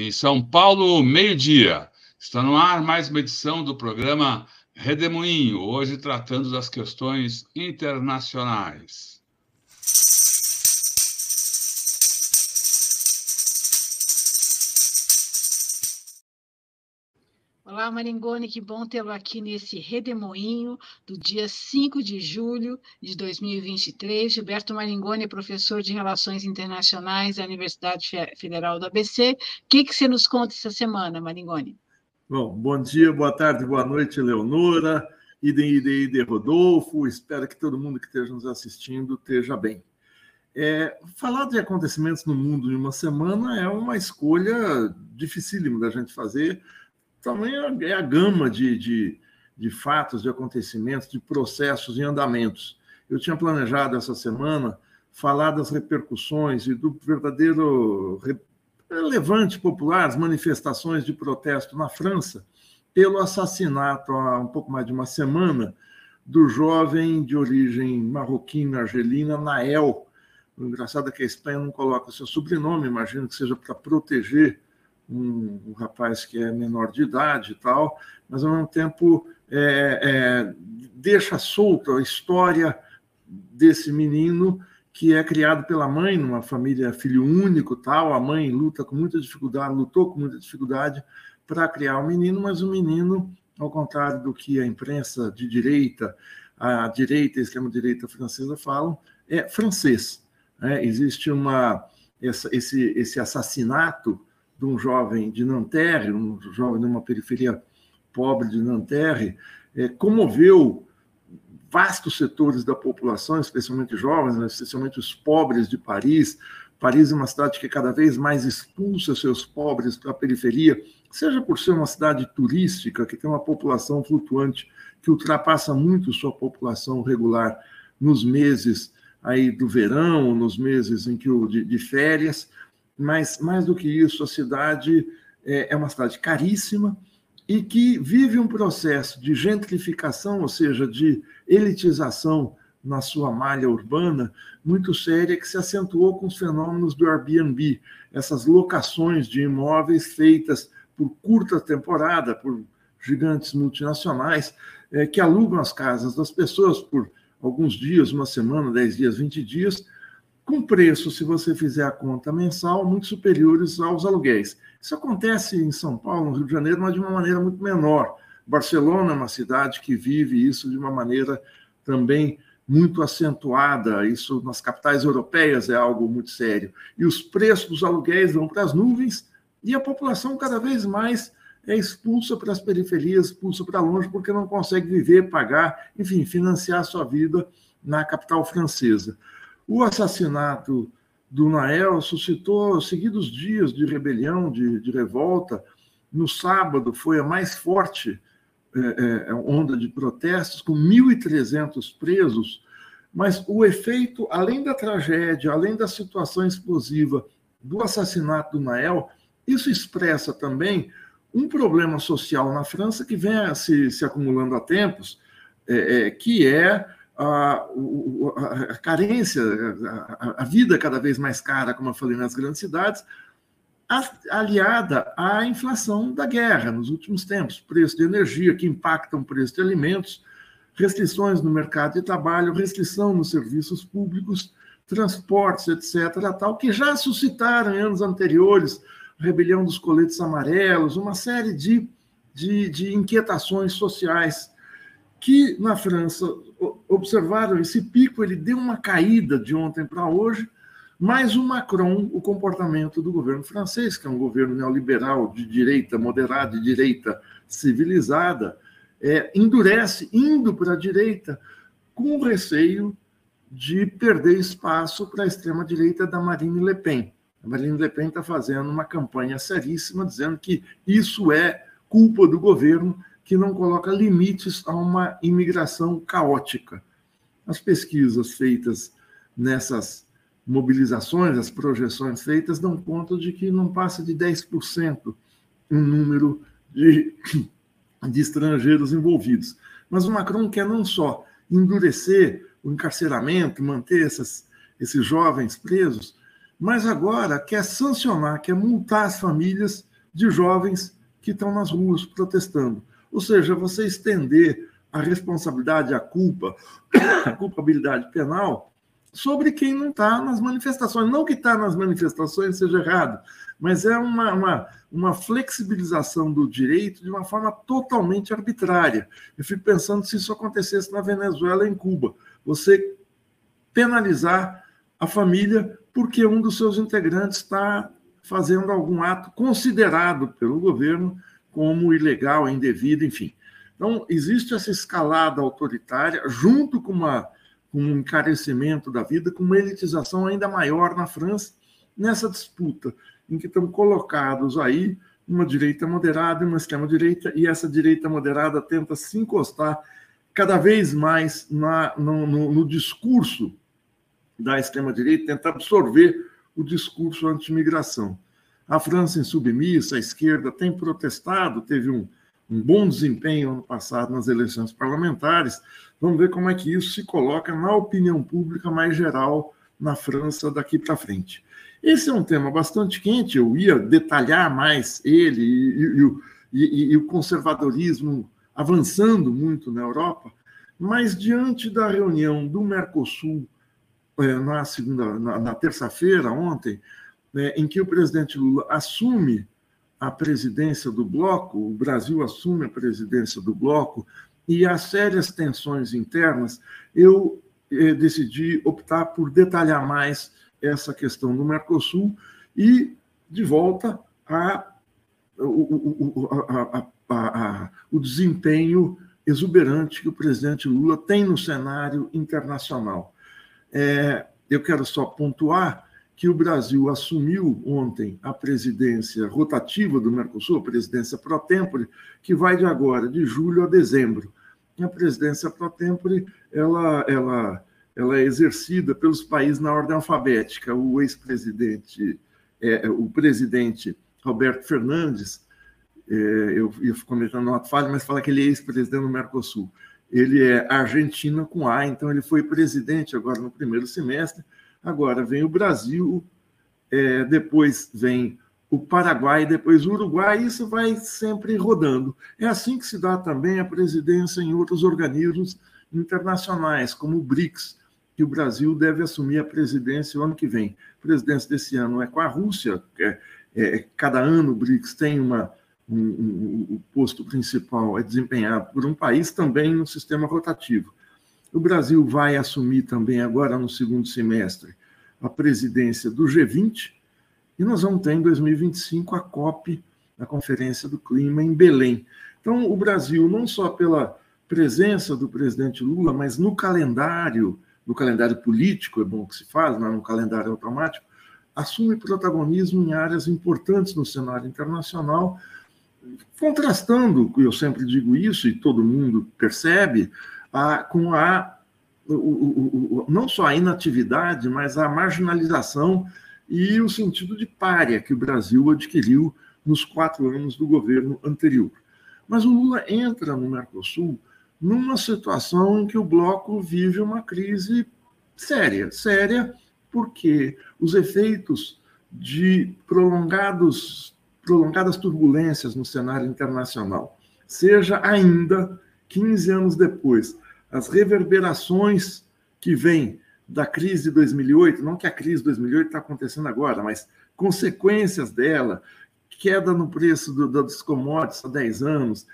Em São Paulo, meio-dia. Está no ar mais uma edição do programa Redemoinho, hoje tratando das questões internacionais. Maringoni, que bom tê-lo aqui nesse redemoinho do dia 5 de julho de 2023. Gilberto Maringoni é professor de Relações Internacionais da Universidade Federal do ABC. O que, que você nos conta essa semana, Maringoni? Bom, bom dia, boa tarde, boa noite, Leonora, idem, idem, idem, Rodolfo. Espero que todo mundo que esteja nos assistindo esteja bem. É, falar de acontecimentos no mundo em uma semana é uma escolha dificílima da gente fazer, também é a gama de, de, de fatos, de acontecimentos, de processos e andamentos. Eu tinha planejado essa semana falar das repercussões e do verdadeiro relevante popular, as manifestações de protesto na França, pelo assassinato há um pouco mais de uma semana do jovem de origem marroquina, argelina, Nael. O engraçado é que a Espanha não coloca seu sobrenome, imagino que seja para proteger um, um, rapaz que é menor de idade e tal, mas ao mesmo tempo é, é, deixa solta a história desse menino que é criado pela mãe numa família filho único tal. A mãe luta com muita dificuldade lutou com muita dificuldade para criar o menino mas o menino ao contrário do que a imprensa de direita a direita a extrema direita francesa falam é francês é, existe uma essa, esse esse assassinato de um jovem de Nanterre, um jovem de uma periferia pobre de Nanterre, é, comoveu vastos setores da população, especialmente jovens, né, especialmente os pobres de Paris. Paris é uma cidade que cada vez mais expulsa seus pobres para a periferia, seja por ser uma cidade turística, que tem uma população flutuante que ultrapassa muito sua população regular nos meses aí do verão, nos meses em que o, de, de férias, mas mais do que isso, a cidade é, é uma cidade caríssima e que vive um processo de gentrificação, ou seja, de elitização na sua malha urbana muito séria que se acentuou com os fenômenos do Airbnb, essas locações de imóveis feitas por curta temporada, por gigantes multinacionais, é, que alugam as casas das pessoas por alguns dias, uma semana, dez dias, vinte dias, com preço, se você fizer a conta mensal, muito superiores aos aluguéis. Isso acontece em São Paulo, no Rio de Janeiro, mas de uma maneira muito menor. Barcelona é uma cidade que vive isso de uma maneira também muito acentuada. Isso nas capitais europeias é algo muito sério. E os preços dos aluguéis vão para as nuvens e a população cada vez mais é expulsa para as periferias, expulsa para longe, porque não consegue viver, pagar, enfim, financiar a sua vida na capital francesa. O assassinato do Nael suscitou seguidos dias de rebelião, de, de revolta. No sábado foi a mais forte é, é, onda de protestos, com 1.300 presos, mas o efeito, além da tragédia, além da situação explosiva do assassinato do Nael, isso expressa também um problema social na França que vem se, se acumulando há tempos, é, é que é a, a, carência, a, a, vida cada vez mais cara, como eu falei, nas grandes cidades, aliada à inflação da guerra nos últimos tempos, preço de energia que impactam o preço de alimentos, restrições no mercado de trabalho, restrição nos serviços públicos, transportes, etc., tal, que já suscitaram em anos anteriores rebelião dos coletes amarelos, uma série de, de, de inquietações sociais que na França observaram esse pico, ele deu uma caída de ontem para hoje, mas o Macron, o comportamento do governo francês, que é um governo neoliberal de direita moderada, de direita civilizada, é, endurece, indo para a direita, com receio de perder espaço para a extrema-direita da Marine Le Pen. A Marine Le Pen está fazendo uma campanha seríssima, dizendo que isso é culpa do governo que não coloca limites a uma imigração caótica. As pesquisas feitas nessas mobilizações, as projeções feitas, dão conta de que não passa de 10% o número de, de estrangeiros envolvidos. Mas o Macron quer não só endurecer o encarceramento, manter essas, esses jovens presos, mas agora quer sancionar, quer multar as famílias de jovens que estão nas ruas protestando. Ou seja, você estender a responsabilidade, a culpa, a culpabilidade penal sobre quem não está nas manifestações. Não que está nas manifestações seja errado, mas é uma, uma, uma, flexibilização do direito de uma forma totalmente arbitrária. Eu fico pensando se isso acontecesse na Venezuela em Cuba. Você penalizar a família porque um dos seus integrantes está fazendo algum ato considerado pelo governo como ilegal, indevido, enfim. Então, existe essa escalada autoritária, junto com, uma, com um encarecimento da vida, com uma elitização ainda maior na França, nessa disputa, em que estão colocados aí uma direita moderada e uma extrema-direita, e essa direita moderada tenta se encostar cada vez mais na, no, no, no discurso da extrema-direita, tenta absorver o discurso anti-imigração. A França insubmissa, a esquerda tem protestado, teve um, um bom desempenho ano passado nas eleições parlamentares. Vamos ver como é que isso se coloca na opinião pública mais geral na França daqui para frente. Esse é um tema bastante quente, eu ia detalhar mais ele e, e, e, e o conservadorismo avançando muito na Europa, mas diante da reunião do Mercosul é, na segunda, na, na terça-feira, ontem, né, em que o presidente Lula assume a presidência do bloco, o Brasil assume a presidência do bloco, e há sérias tensões internas, eu eh, decidi optar por detalhar mais essa questão do Mercosul e, de volta, a, o, a, a, o desempenho exuberante que o presidente Lula tem no cenário internacional. É, eu quero só pontuar que o Brasil assumiu ontem a presidência rotativa do Mercosul, a presidência pro tempore, que vai de agora, de julho a dezembro. A presidência pro tempore, ela, ela, ela é exercida pelos países na ordem alfabética. O ex-presidente, é, o presidente Roberto Fernandes, é, eu ia comentando uma falha, mas fala que ele é ex-presidente do Mercosul ele é Argentina com A, então ele foi presidente agora no primeiro semestre. Agora vem o Brasil, é, depois vem o Paraguai, depois o Uruguai, isso vai sempre rodando. É assim que se dá também a presidência em outros organismos internacionais, como o BRICS, que o Brasil deve assumir a presidência o ano que vem. A presidência desse ano é com a Rússia, é, é, cada ano o BRICS tem uma um, um, o posto principal é desempenhado por um país também no sistema rotativo. O Brasil vai assumir também agora no segundo semestre a presidência do G20 e nós vamos ter em 2025 a COP, a Conferência do Clima em Belém. Então, o Brasil, não só pela presença do presidente Lula, mas no calendário, no calendário político, é bom que se faz, não é no calendário automático, assume protagonismo em áreas importantes no cenário internacional, contrastando, eu sempre digo isso e todo mundo percebe, a, com a o, o, o, não só a inatividade, mas a marginalização e o sentido de párea que o Brasil adquiriu nos quatro anos do governo anterior. Mas o Lula entra no Mercosul numa situação em que o bloco vive uma crise séria, séria porque os efeitos de prolongados prolongadas turbulências no cenário internacional, seja ainda 15 anos depois, as reverberações que vêm da crise de 2008, não que a crise de 2008 está acontecendo agora, mas consequências dela, queda no preço do, dos commodities há 10 anos,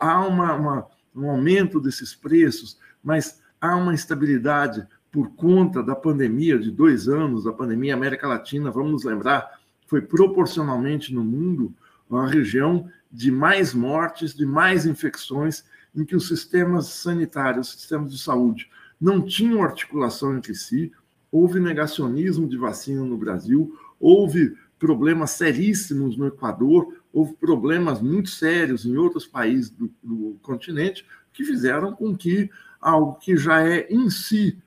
há uma, uma, um aumento desses preços, mas há uma instabilidade por conta da pandemia de dois anos, da pandemia América Latina, vamos nos lembrar, foi proporcionalmente no mundo a região de mais mortes, de mais infecções, em que os sistemas sanitários, os sistemas de saúde, não tinham articulação entre si, houve negacionismo de vacina no Brasil, houve problemas seríssimos no Equador, houve problemas muito sérios em outros países do, do continente, que fizeram com que algo que já é em si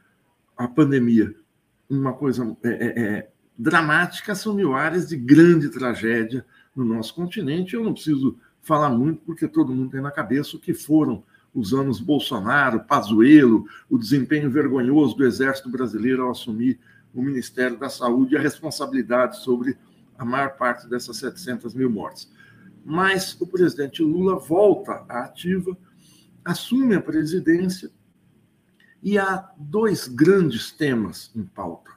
a pandemia, uma coisa é, é, é dramática assumiu áreas de grande tragédia no nosso continente. Eu não preciso falar muito, porque todo mundo tem na cabeça o que foram os anos Bolsonaro, Pazuello, o desempenho vergonhoso do Exército Brasileiro ao assumir o Ministério da Saúde e a responsabilidade sobre a maior parte dessas 700 mil mortes. mas o presidente Lula volta à ativa, assume a presidência e há dois grandes temas em pauta.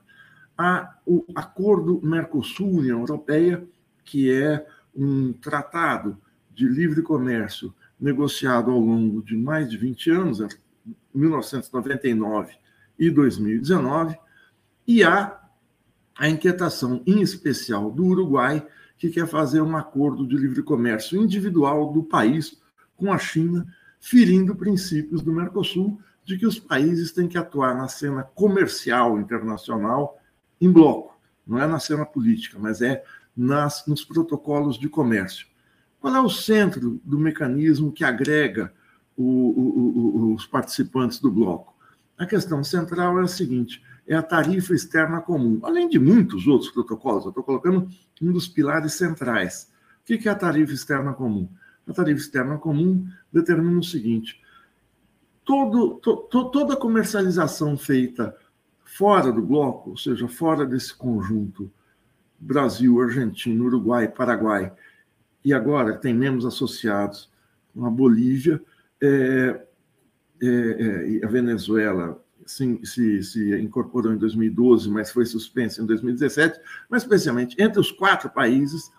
Há o Acordo Mercosul-União Europeia, que é um tratado de livre comércio negociado ao longo de mais de 20 anos, 1999 e 2019, e há a inquietação em especial do Uruguai, que quer fazer um acordo de livre comércio individual do país com a China, ferindo princípios do Mercosul, de que os países têm que atuar na cena comercial internacional em bloco, não é na cena política, mas é nas, nos protocolos de comércio. Qual é o centro do mecanismo que agrega o, o, o, os participantes do bloco? A questão central é a seguinte: é a tarifa externa comum, além de muitos outros protocolos. Eu estou colocando um dos pilares centrais. O que é a tarifa externa comum? A tarifa externa comum determina o seguinte: todo, to, toda comercialização feita fora do bloco, ou seja, fora desse conjunto Brasil, Argentina, Uruguai, Paraguai, e agora tem membros associados com a Bolívia, é, é, é, a Venezuela se, se, se, incorporou em 2012, mas foi suspensa em 2017, mas especialmente entre os quatro países,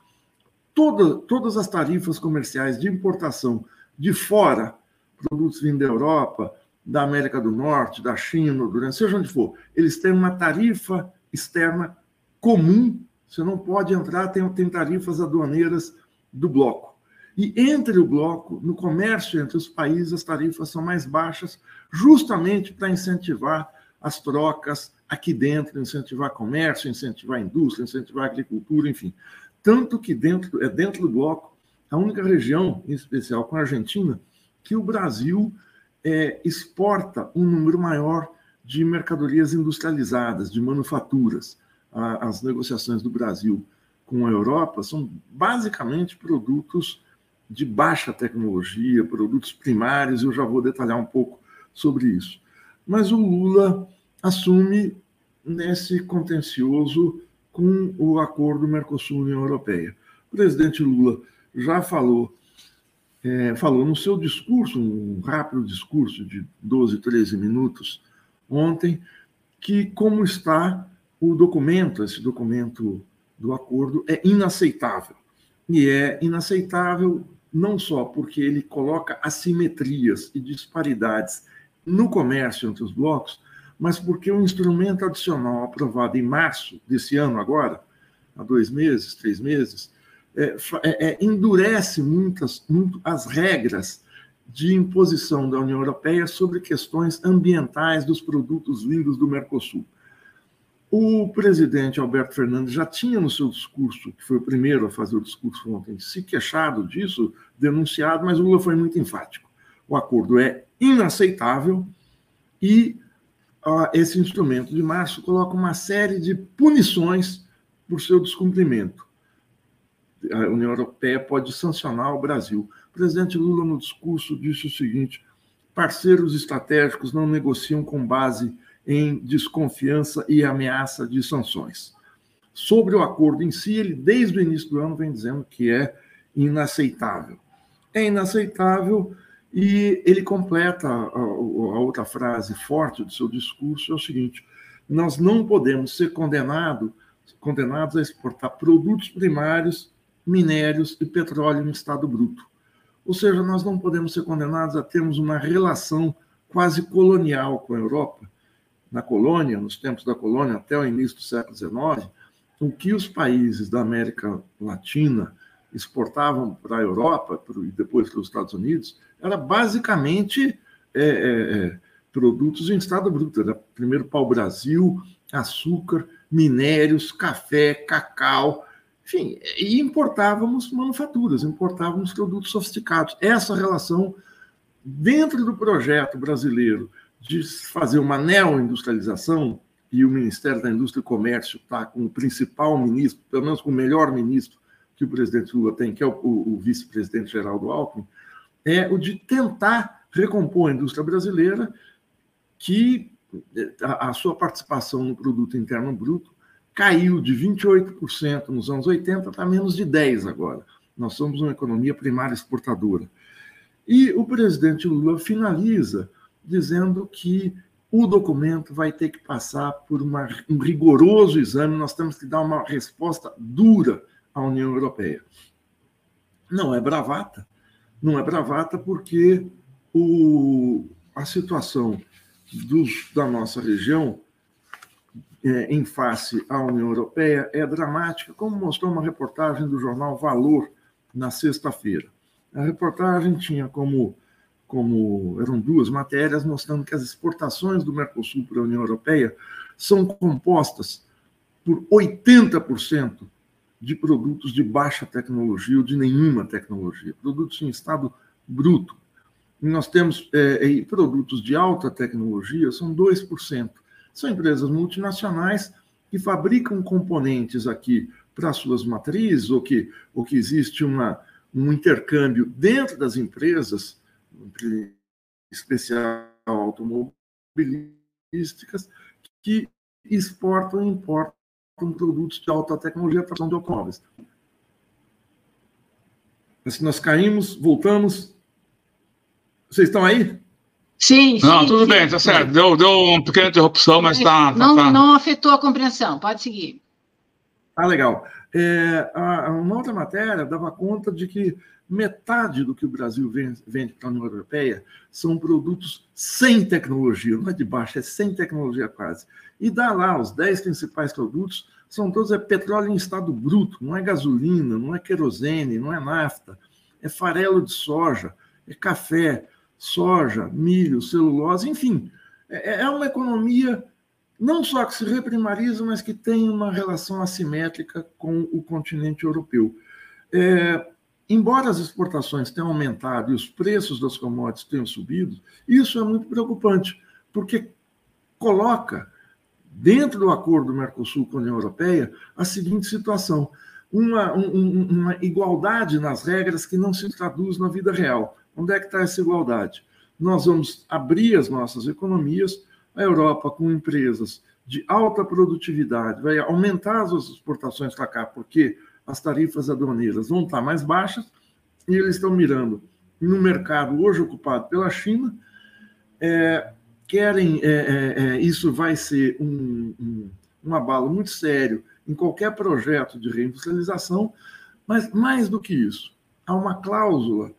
toda, todas as tarifas comerciais de importação de fora produtos vindo da Europa, da América do Norte, da China, do seja onde for, eles têm uma tarifa externa comum. Você não pode entrar, tem, tem tarifas aduaneiras do bloco. E entre o bloco, no comércio entre os países, as tarifas são mais baixas, justamente para incentivar as trocas aqui dentro, incentivar comércio, incentivar indústria, incentivar agricultura, enfim. Tanto que dentro, é dentro do bloco, a única região, em especial com a Argentina, que o Brasil é, exporta um número maior de mercadorias industrializadas, de manufaturas. A, as negociações do Brasil com a Europa são basicamente produtos de baixa tecnologia, produtos primários, eu já vou detalhar um pouco sobre isso. Mas o Lula assume nesse contencioso com o acordo Mercosul-União Europeia. O presidente Lula já falou é, falou no seu discurso, um rápido discurso de 12, 13 minutos, ontem, que como está o documento, esse documento do acordo, é inaceitável. E é inaceitável não só porque ele coloca assimetrias e disparidades no comércio entre os blocos, mas porque o instrumento adicional aprovado em março desse ano, agora, há dois meses, três meses, é, é, é, endurece muitas, muito as regras de imposição da União Europeia sobre questões ambientais dos produtos vindos do Mercosul. O presidente Alberto Fernandes já tinha no seu discurso, que foi o primeiro a fazer o discurso ontem, se queixado disso, denunciado, mas o Lula foi muito enfático. O acordo é inaceitável e uh, esse instrumento de março coloca uma série de punições por seu descumprimento a União Europeia pode sancionar o Brasil. O presidente Lula, no discurso, disse o seguinte: parceiros estratégicos não negociam com base em desconfiança e ameaça de sanções. Sobre o acordo em si, ele, desde o início do ano, vem dizendo que é inaceitável. É inaceitável e ele completa a, outra frase forte do seu discurso: é o seguinte, nós não podemos ser condenado, condenados a exportar produtos primários minérios e petróleo em estado bruto. Ou seja, nós não podemos ser condenados a termos uma relação quase colonial com a Europa. Na colônia, nos tempos da colônia, até o início do século XIX, o que os países da América Latina exportavam para a Europa e depois para os Estados Unidos era basicamente é, é, é, produtos em estado bruto. Era primeiro pau-brasil, açúcar, minérios, café, cacau, enfim, e importávamos manufaturas, importávamos produtos sofisticados. Essa relação, dentro do projeto brasileiro de fazer uma neo-industrialização, e o Ministério da Indústria e Comércio está com o principal ministro, pelo menos com o melhor ministro que o presidente Lula tem, que é o, o, o vice-presidente Geraldo Alckmin, é o de tentar recompor a indústria brasileira, que a, a sua participação no produto interno bruto caiu de 28% nos anos 80 para menos de 10% agora. Nós somos uma economia primária exportadora. E o presidente Lula finaliza dizendo que o documento vai ter que passar por uma, um rigoroso exame, nós temos que dar uma resposta dura à União Europeia. Não é bravata, não é bravata porque o, a situação da nossa região é, em face à União Europeia é dramática, como mostrou uma reportagem do jornal Valor na sexta-feira. A reportagem tinha como como eram duas matérias mostrando que as exportações do Mercosul para a União Europeia são compostas por 80% de produtos de baixa tecnologia ou de nenhuma tecnologia, produtos em estado bruto. E nós temos é, produtos de alta tecnologia, são 2%. São empresas multinacionais que fabricam componentes aqui para suas matrizes, ou que, ou que existe uma, um intercâmbio dentro das empresas especial automobilísticas, que exportam e importam produtos de alta tecnologia para de automóveis. Assim, nós caímos, voltamos. Vocês estão aí? Sim, sim. Não, tudo sim. bem, tá certo. Deu, deu uma pequena interrupção, mas está. Não, tá, tá. não afetou a compreensão, pode seguir. Ah, legal. É, a, uma outra matéria dava conta de que metade do que o Brasil vende para a União Europeia são produtos sem tecnologia, não é de baixo, é sem tecnologia quase. E dá lá, os 10 principais produtos são todos é petróleo em estado bruto, não é gasolina, não é querosene, não é nafta, é farelo de soja, é café, soja, milho, celulose, enfim, é, é uma economia não só que se reprimariza, mas que tem uma relação assimétrica com o continente europeu. É, embora as exportações tenham aumentado e os preços das commodities tenham subido, isso é muito preocupante, porque coloca dentro do acordo do Mercosul com a União Europeia a seguinte situação: uma, um, uma igualdade nas regras que não se traduz na vida real. Onde é que está essa igualdade? Nós vamos abrir as nossas economias, a Europa com empresas de alta produtividade vai aumentar as exportações para cá, porque as tarifas aduaneiras vão estar mais baixas, e eles estão mirando no mercado hoje ocupado pela China, é, querem, é, é, é, isso vai ser um, um, um abalo muito sério em qualquer projeto de reindustrialização, mas mais do que isso, há uma cláusula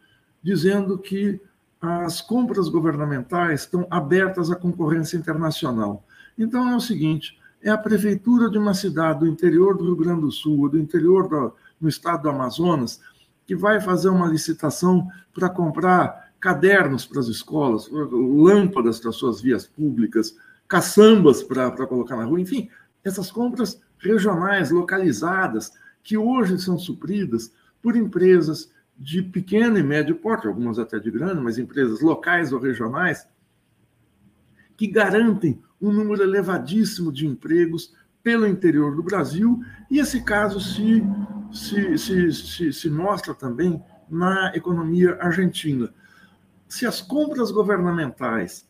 dizendo que as compras governamentais estão abertas à concorrência internacional. Então é o seguinte: é a prefeitura de uma cidade do interior do Rio Grande do Sul, do interior do estado do Amazonas, que vai fazer uma licitação para comprar cadernos para as escolas, lâmpadas para suas vias públicas, caçambas para colocar na rua, enfim, essas compras regionais, localizadas, que hoje são supridas por empresas de pequeno e médio porte, algumas até de grande, mas empresas locais ou regionais, que garantem um número elevadíssimo de empregos pelo interior do Brasil, e esse caso se, se, se, se, se mostra também na economia argentina. Se as compras governamentais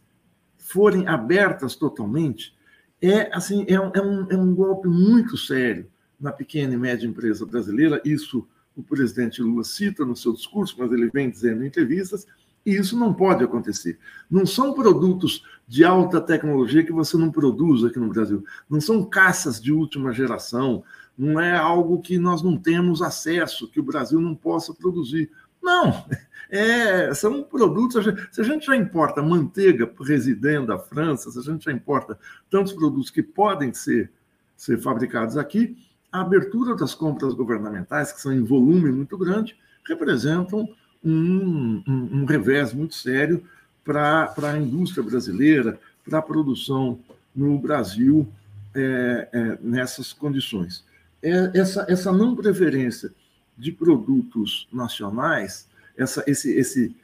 forem abertas totalmente, é assim é um, é um, é um golpe muito sério na pequena e média empresa brasileira. Isso o presidente Lula cita no seu discurso, mas ele vem dizendo em entrevistas, e isso não pode acontecer. Não são produtos de alta tecnologia que você não produz aqui no Brasil. Não são caças de última geração. Não é algo que nós não temos acesso, que o Brasil não possa produzir. Não, é, são produtos. Se a gente já importa manteiga residendo da França, se a gente já importa tantos produtos que podem ser, ser fabricados aqui, a abertura das compras governamentais, que são em volume muito grande, representam um, um, um revés muito sério para a indústria brasileira, para a produção no Brasil é, é, nessas condições. É, essa, essa não preferência de produtos nacionais, essa, esse, esse,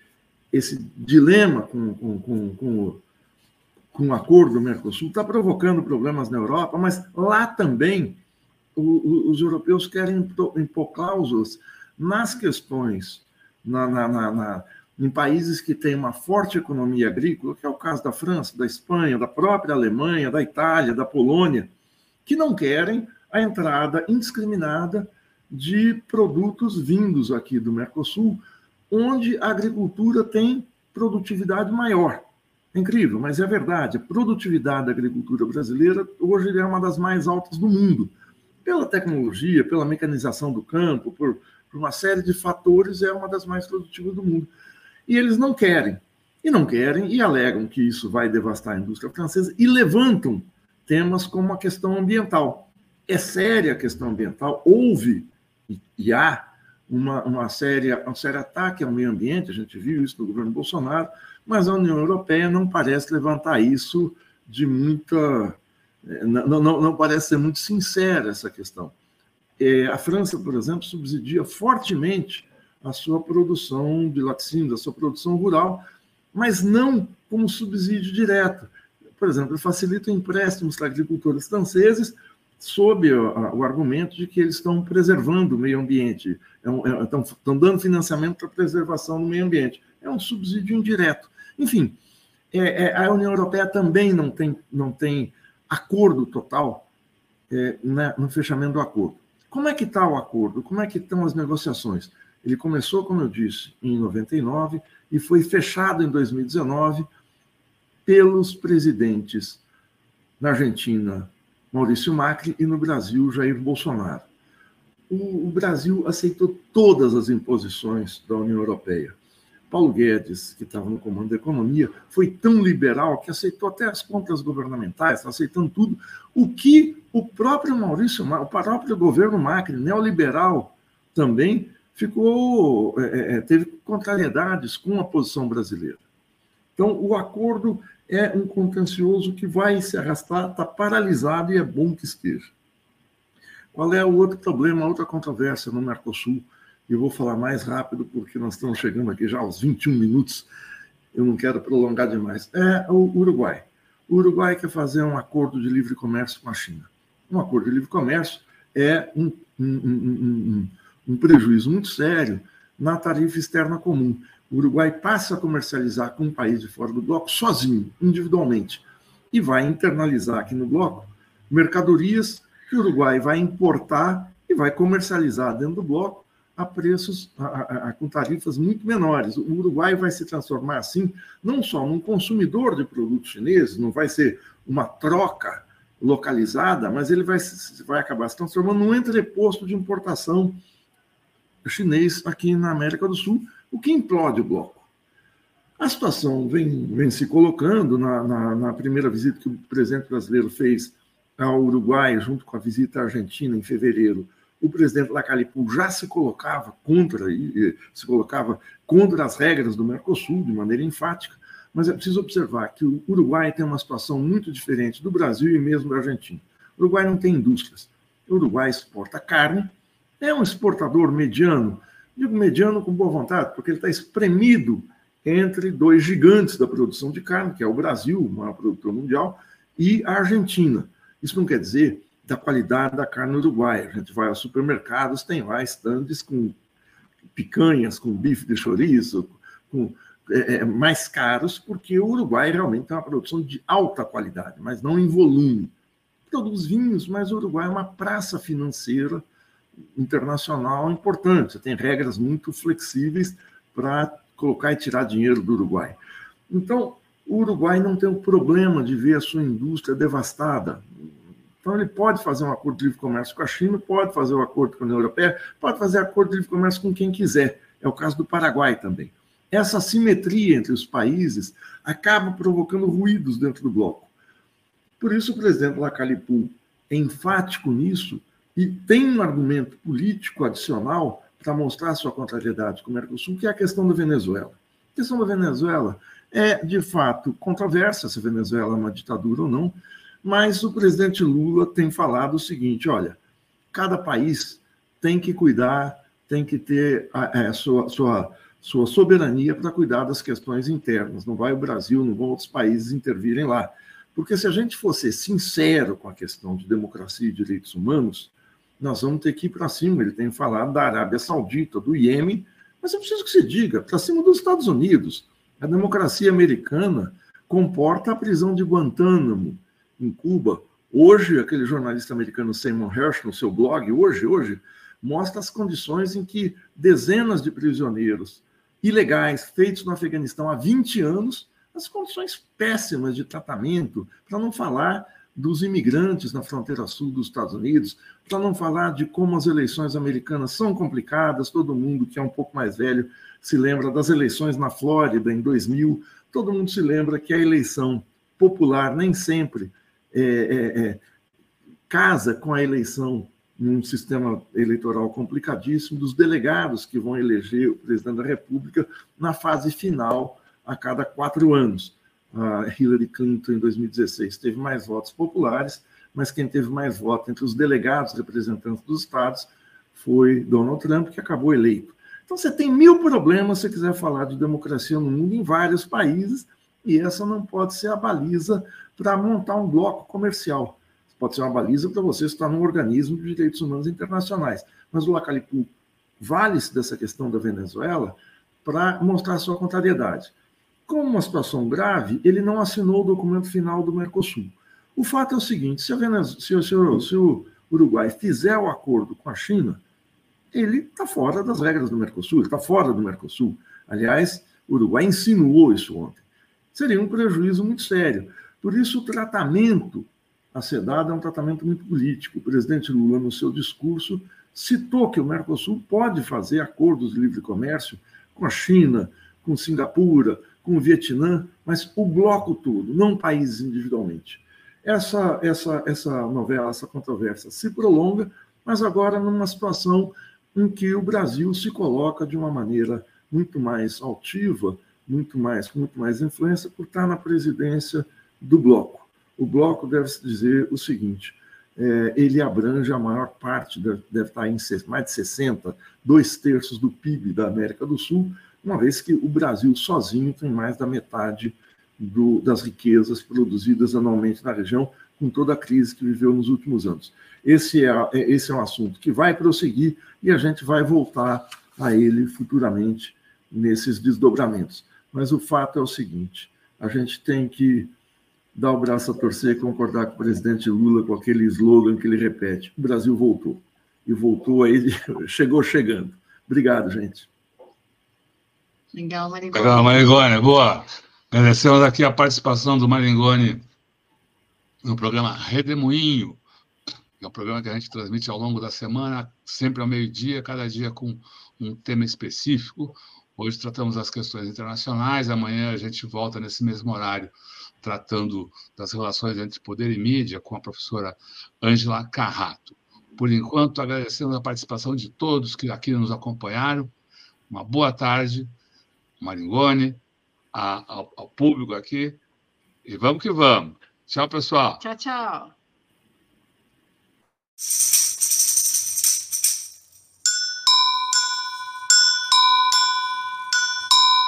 esse dilema com, com, com, com, com o acordo do Mercosul está provocando problemas na Europa, mas lá também os europeus querem impor cláusulas nas questões, na, na, na, em países que têm uma forte economia agrícola, que é o caso da França, da Espanha, da própria Alemanha, da Itália, da Polônia, que não querem a entrada indiscriminada de produtos vindos aqui do Mercosul, onde a agricultura tem produtividade maior. É incrível, mas é verdade. A produtividade da agricultura brasileira hoje é uma das mais altas do mundo. Pela tecnologia, pela mecanização do campo, por, por uma série de fatores, é uma das mais produtivas do mundo. E eles não querem. E não querem e alegam que isso vai devastar a indústria francesa e levantam temas como a questão ambiental. É séria a questão ambiental, houve e há uma, uma séria, um sério ataque ao meio ambiente, a gente viu isso no governo Bolsonaro, mas a União Europeia não parece levantar isso de muita. Não, não, não parece ser muito sincera essa questão. É, a França, por exemplo, subsidia fortemente a sua produção de laticínios, a sua produção rural, mas não como subsídio direto. Por exemplo, facilita empréstimos para agricultores franceses sob o, argumento de que eles estão preservando o meio ambiente, é estão, estão dando financiamento para a preservação do meio ambiente. É um subsídio indireto. Enfim, é, é, a União Europeia também não tem, não tem acordo total é, né, no fechamento do acordo. Como é que está o acordo? Como é que estão as negociações? Ele começou, como eu disse, em 99 e foi fechado em 2019 pelos presidentes na Argentina, Maurício Macri, e no Brasil, Jair Bolsonaro. O, o Brasil aceitou todas as imposições da União Europeia. Paulo Guedes, que estava no comando da economia, foi tão liberal que aceitou até as contas governamentais, está aceitando tudo, o que o próprio Maurício, o próprio governo Macri, neoliberal também, ficou é, é, é, teve contrariedades com a posição brasileira. Então, o acordo é um contencioso que vai se arrastar, está paralisado e é bom que esteja. Qual é o outro problema, outra controvérsia no Mercosul? Eu vou falar mais rápido, porque nós estamos chegando aqui já aos 21 minutos. Eu não quero prolongar demais. É o Uruguai. O Uruguai quer fazer um acordo de livre comércio com a China. Um acordo de livre comércio é um, um, um, um prejuízo muito sério na tarifa externa comum. O Uruguai passa a comercializar com um país de fora do bloco sozinho, individualmente, e vai internalizar aqui no bloco mercadorias que o Uruguai vai importar e vai comercializar dentro do bloco a preços, a, a, a, com tarifas muito menores. O Uruguai vai se transformar, assim, não só num consumidor de produtos chineses, não vai ser uma troca localizada, mas ele vai, vai acabar se transformando num entreposto de importação chinês aqui na América do Sul, o que implode o bloco. A situação vem, vem se colocando na, na, na primeira visita que o presidente brasileiro fez ao Uruguai, junto com a visita à Argentina em fevereiro, o presidente Lacalipu já se colocava contra se colocava contra as regras do Mercosul de maneira enfática, mas é preciso observar que o Uruguai tem uma situação muito diferente do Brasil e mesmo da Argentina. O Uruguai não tem indústrias. O Uruguai exporta carne, é um exportador mediano, digo mediano com boa vontade, porque ele está espremido entre dois gigantes da produção de carne, que é o Brasil, o maior produtor mundial, e a Argentina. Isso não quer dizer da qualidade da carne uruguaia. A gente vai aos supermercados, tem lá estandes com picanhas, com bife de chouriço, com, é, é, mais caros, porque o Uruguai realmente tem uma produção de alta qualidade, mas não em volume. Produz vinhos, mas o Uruguai é uma praça financeira internacional importante. Tem regras muito flexíveis para colocar e tirar dinheiro do Uruguai. Então, o Uruguai não tem o problema de ver a sua indústria devastada. Então, ele pode fazer um acordo de livre comércio com a China, pode fazer um acordo com a União Europeia, pode fazer acordo de livre comércio com quem quiser. É o caso do Paraguai também. Essa simetria entre os países acaba provocando ruídos dentro do bloco. Por isso, o presidente Lacalipu é enfático nisso e tem um argumento político adicional para mostrar sua contrariedade com o Mercosul, que é a questão da Venezuela. A questão da Venezuela é, de fato, controversa se a Venezuela é uma ditadura ou não, mas o presidente Lula tem falado o seguinte: olha, cada país tem que cuidar, tem que ter a, a sua, sua, sua soberania para cuidar das questões internas. Não vai o Brasil, não vão outros países intervirem lá. Porque se a gente fosse sincero com a questão de democracia e direitos humanos, nós vamos ter que ir para cima. Ele tem falado da Arábia Saudita, do Iêmen, mas eu preciso que se diga, para cima dos Estados Unidos. A democracia americana comporta a prisão de Guantánamo, em Cuba. Hoje, aquele jornalista americano Simon Hersh, no seu blog, hoje, hoje, mostra as condições em que dezenas de prisioneiros ilegais feitos no Afeganistão há 20 anos, as condições péssimas de tratamento, para não falar dos imigrantes na fronteira sul dos Estados Unidos, para não falar de como as eleições americanas são complicadas, todo mundo que é um pouco mais velho se lembra das eleições na Flórida em 2000, todo mundo se lembra que a eleição popular nem sempre é, é, é, casa com a eleição num sistema eleitoral complicadíssimo dos delegados que vão eleger o presidente da República na fase final a cada quatro anos. A Hillary Clinton, em 2016, teve mais votos populares, mas quem teve mais votos entre os delegados representantes dos estados foi Donald Trump, que acabou eleito. Então, você tem mil problemas se quiser falar de democracia no mundo, em vários países, e essa não pode ser a baliza para montar um bloco comercial pode ser uma baliza para você estar num organismo de direitos humanos internacionais. Mas o Lacalipu vale-se dessa questão da Venezuela para mostrar sua contrariedade. Como uma situação grave, ele não assinou o documento final do Mercosul. O fato é o seguinte: se, se, se, se o Uruguai fizer o acordo com a China, ele está fora das regras do Mercosul, está fora do Mercosul. Aliás, o Uruguai insinuou isso ontem. Seria um prejuízo muito sério. Por isso, o tratamento a SEDAD é um tratamento muito político. O presidente Lula, no seu discurso, citou que o Mercosul pode fazer acordos de livre comércio com a China, com Singapura, com o Vietnã, mas o bloco todo, não países individualmente. Essa, essa, essa novela, essa controvérsia se prolonga, mas agora numa situação em que o Brasil se coloca de uma maneira muito mais altiva, muito mais, com muito mais influência, por estar na presidência do bloco o bloco deve dizer o seguinte: é, ele abrange a maior parte, deve, deve estar em mais de 60, dois terços do PIB da América do Sul, uma vez que o Brasil sozinho tem mais da metade do, das riquezas produzidas anualmente na região, com toda a crise que viveu nos últimos anos. Esse é, é esse é um assunto que vai prosseguir e a gente vai voltar a ele futuramente nesses desdobramentos. Mas o fato é o seguinte: a gente tem que dar o braço a torcer e concordar com o presidente Lula com aquele slogan que ele repete: o Brasil voltou. E voltou aí, chegou chegando. Obrigado, gente. Legal, Maringoni. Legal, Maringoni. Boa. Agradecemos aqui a participação do Maringoni no programa Redemoinho, que é um programa que a gente transmite ao longo da semana, sempre ao meio-dia, cada dia com um tema específico. Hoje tratamos das questões internacionais, amanhã a gente volta nesse mesmo horário tratando das relações entre poder e mídia com a professora Ângela Carrato. Por enquanto, agradecendo a participação de todos que aqui nos acompanharam. Uma boa tarde, Maringoni, a, ao, ao público aqui. E vamos que vamos. Tchau, pessoal. Tchau, tchau.